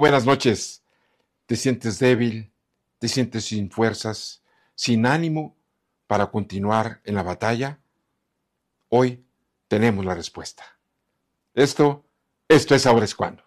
Buenas noches. ¿Te sientes débil? ¿Te sientes sin fuerzas? ¿Sin ánimo para continuar en la batalla? Hoy tenemos la respuesta. Esto, esto es ahora es cuando.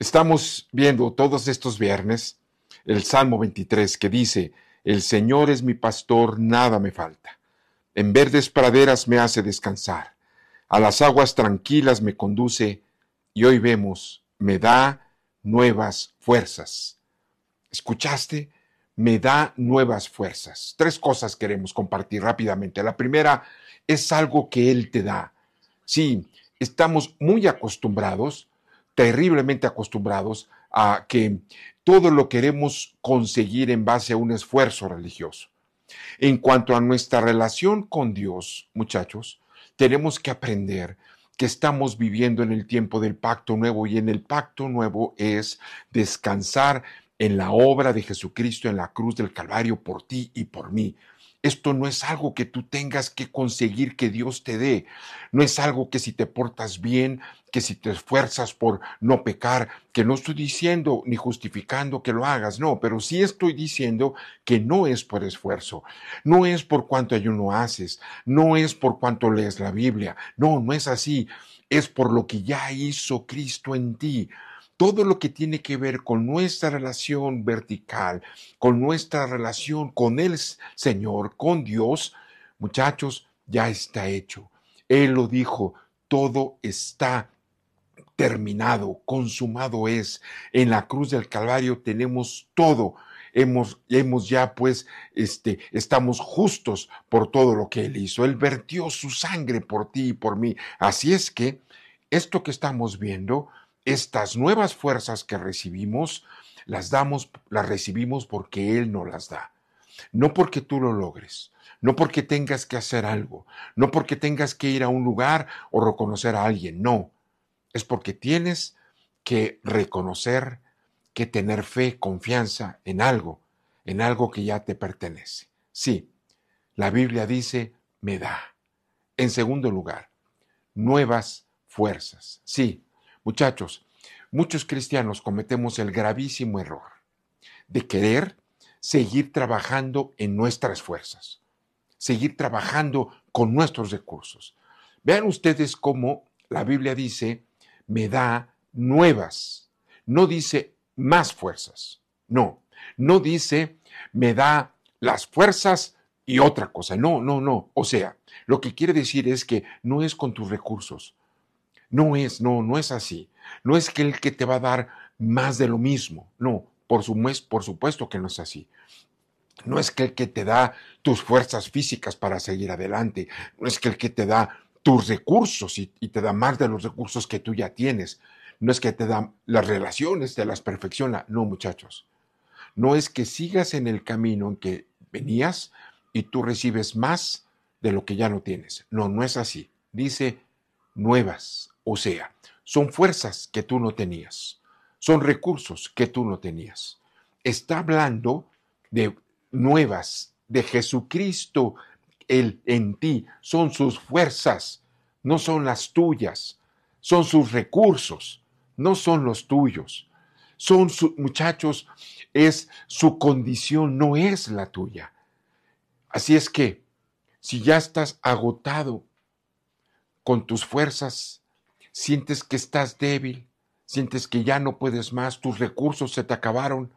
Estamos viendo todos estos viernes el Salmo 23 que dice, El Señor es mi pastor, nada me falta. En verdes praderas me hace descansar, a las aguas tranquilas me conduce y hoy vemos, me da nuevas fuerzas. ¿Escuchaste? Me da nuevas fuerzas. Tres cosas queremos compartir rápidamente. La primera es algo que Él te da. Sí, estamos muy acostumbrados terriblemente acostumbrados a que todo lo queremos conseguir en base a un esfuerzo religioso. En cuanto a nuestra relación con Dios, muchachos, tenemos que aprender que estamos viviendo en el tiempo del pacto nuevo y en el pacto nuevo es descansar en la obra de Jesucristo en la cruz del Calvario por ti y por mí. Esto no es algo que tú tengas que conseguir que Dios te dé. No es algo que si te portas bien, que si te esfuerzas por no pecar, que no estoy diciendo ni justificando que lo hagas, no, pero sí estoy diciendo que no es por esfuerzo, no es por cuánto ayuno haces, no es por cuánto lees la Biblia, no, no es así, es por lo que ya hizo Cristo en ti todo lo que tiene que ver con nuestra relación vertical, con nuestra relación con el Señor, con Dios, muchachos, ya está hecho. Él lo dijo, todo está terminado, consumado es. En la cruz del Calvario tenemos todo. Hemos, hemos ya pues, este, estamos justos por todo lo que Él hizo. Él vertió su sangre por ti y por mí. Así es que esto que estamos viendo estas nuevas fuerzas que recibimos, las damos, las recibimos porque Él nos las da. No porque tú lo logres, no porque tengas que hacer algo, no porque tengas que ir a un lugar o reconocer a alguien, no. Es porque tienes que reconocer, que tener fe, confianza en algo, en algo que ya te pertenece. Sí, la Biblia dice, me da. En segundo lugar, nuevas fuerzas. Sí, Muchachos, muchos cristianos cometemos el gravísimo error de querer seguir trabajando en nuestras fuerzas, seguir trabajando con nuestros recursos. Vean ustedes cómo la Biblia dice, me da nuevas, no dice más fuerzas, no, no dice, me da las fuerzas y otra cosa, no, no, no, o sea, lo que quiere decir es que no es con tus recursos, no es, no, no es así. No es que el que te va a dar más de lo mismo. No, por, su, por supuesto que no es así. No es que el que te da tus fuerzas físicas para seguir adelante. No es que el que te da tus recursos y, y te da más de los recursos que tú ya tienes. No es que te da las relaciones, te las perfecciona. No, muchachos. No es que sigas en el camino en que venías y tú recibes más de lo que ya no tienes. No, no es así. Dice nuevas o sea, son fuerzas que tú no tenías, son recursos que tú no tenías. Está hablando de nuevas, de Jesucristo el, en ti, son sus fuerzas, no son las tuyas, son sus recursos, no son los tuyos. Son sus muchachos, es su condición, no es la tuya. Así es que, si ya estás agotado con tus fuerzas, sientes que estás débil, sientes que ya no puedes más, tus recursos se te acabaron,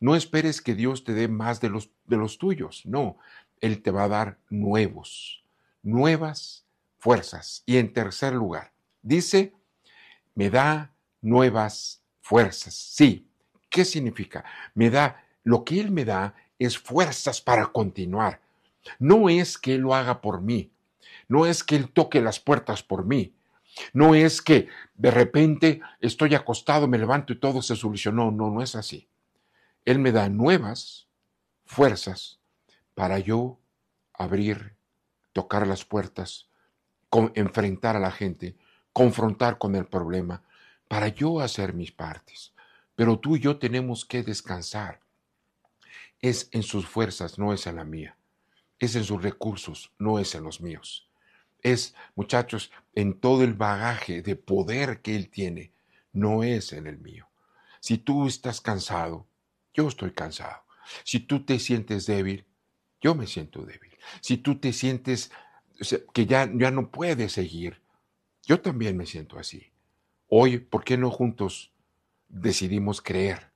no esperes que Dios te dé más de los, de los tuyos, no, Él te va a dar nuevos, nuevas fuerzas. Y en tercer lugar, dice, me da nuevas fuerzas. Sí, ¿qué significa? Me da, lo que Él me da es fuerzas para continuar. No es que Él lo haga por mí, no es que Él toque las puertas por mí, no es que de repente estoy acostado, me levanto y todo se solucionó. No, no es así. Él me da nuevas fuerzas para yo abrir, tocar las puertas, enfrentar a la gente, confrontar con el problema, para yo hacer mis partes. pero tú y yo tenemos que descansar. Es en sus fuerzas, no es en la mía. Es en sus recursos, no es en los míos. Es, muchachos, en todo el bagaje de poder que Él tiene, no es en el mío. Si tú estás cansado, yo estoy cansado. Si tú te sientes débil, yo me siento débil. Si tú te sientes que ya, ya no puedes seguir, yo también me siento así. Hoy, ¿por qué no juntos decidimos creer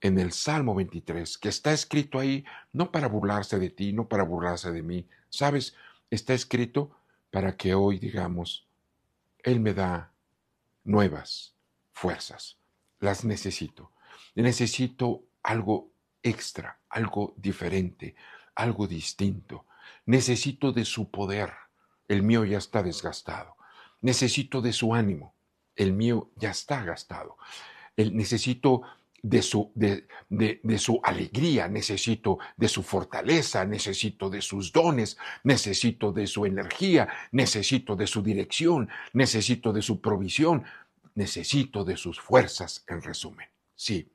en el Salmo 23, que está escrito ahí no para burlarse de ti, no para burlarse de mí, ¿sabes? Está escrito para que hoy digamos, Él me da nuevas fuerzas, las necesito. Necesito algo extra, algo diferente, algo distinto. Necesito de su poder, el mío ya está desgastado. Necesito de su ánimo, el mío ya está gastado. El, necesito de su, de, de, su alegría, necesito de su fortaleza, necesito de sus dones, necesito de su energía, necesito de su dirección, necesito de su provisión, necesito de sus fuerzas, en resumen. Sí.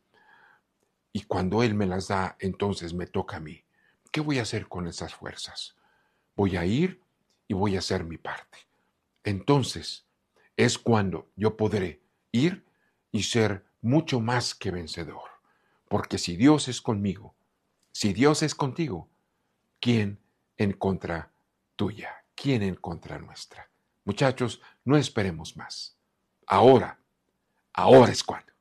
Y cuando Él me las da, entonces me toca a mí. ¿Qué voy a hacer con esas fuerzas? Voy a ir y voy a hacer mi parte. Entonces es cuando yo podré ir y ser mucho más que vencedor. Porque si Dios es conmigo, si Dios es contigo, ¿quién en contra tuya? ¿Quién en contra nuestra? Muchachos, no esperemos más. Ahora, ahora es cuando.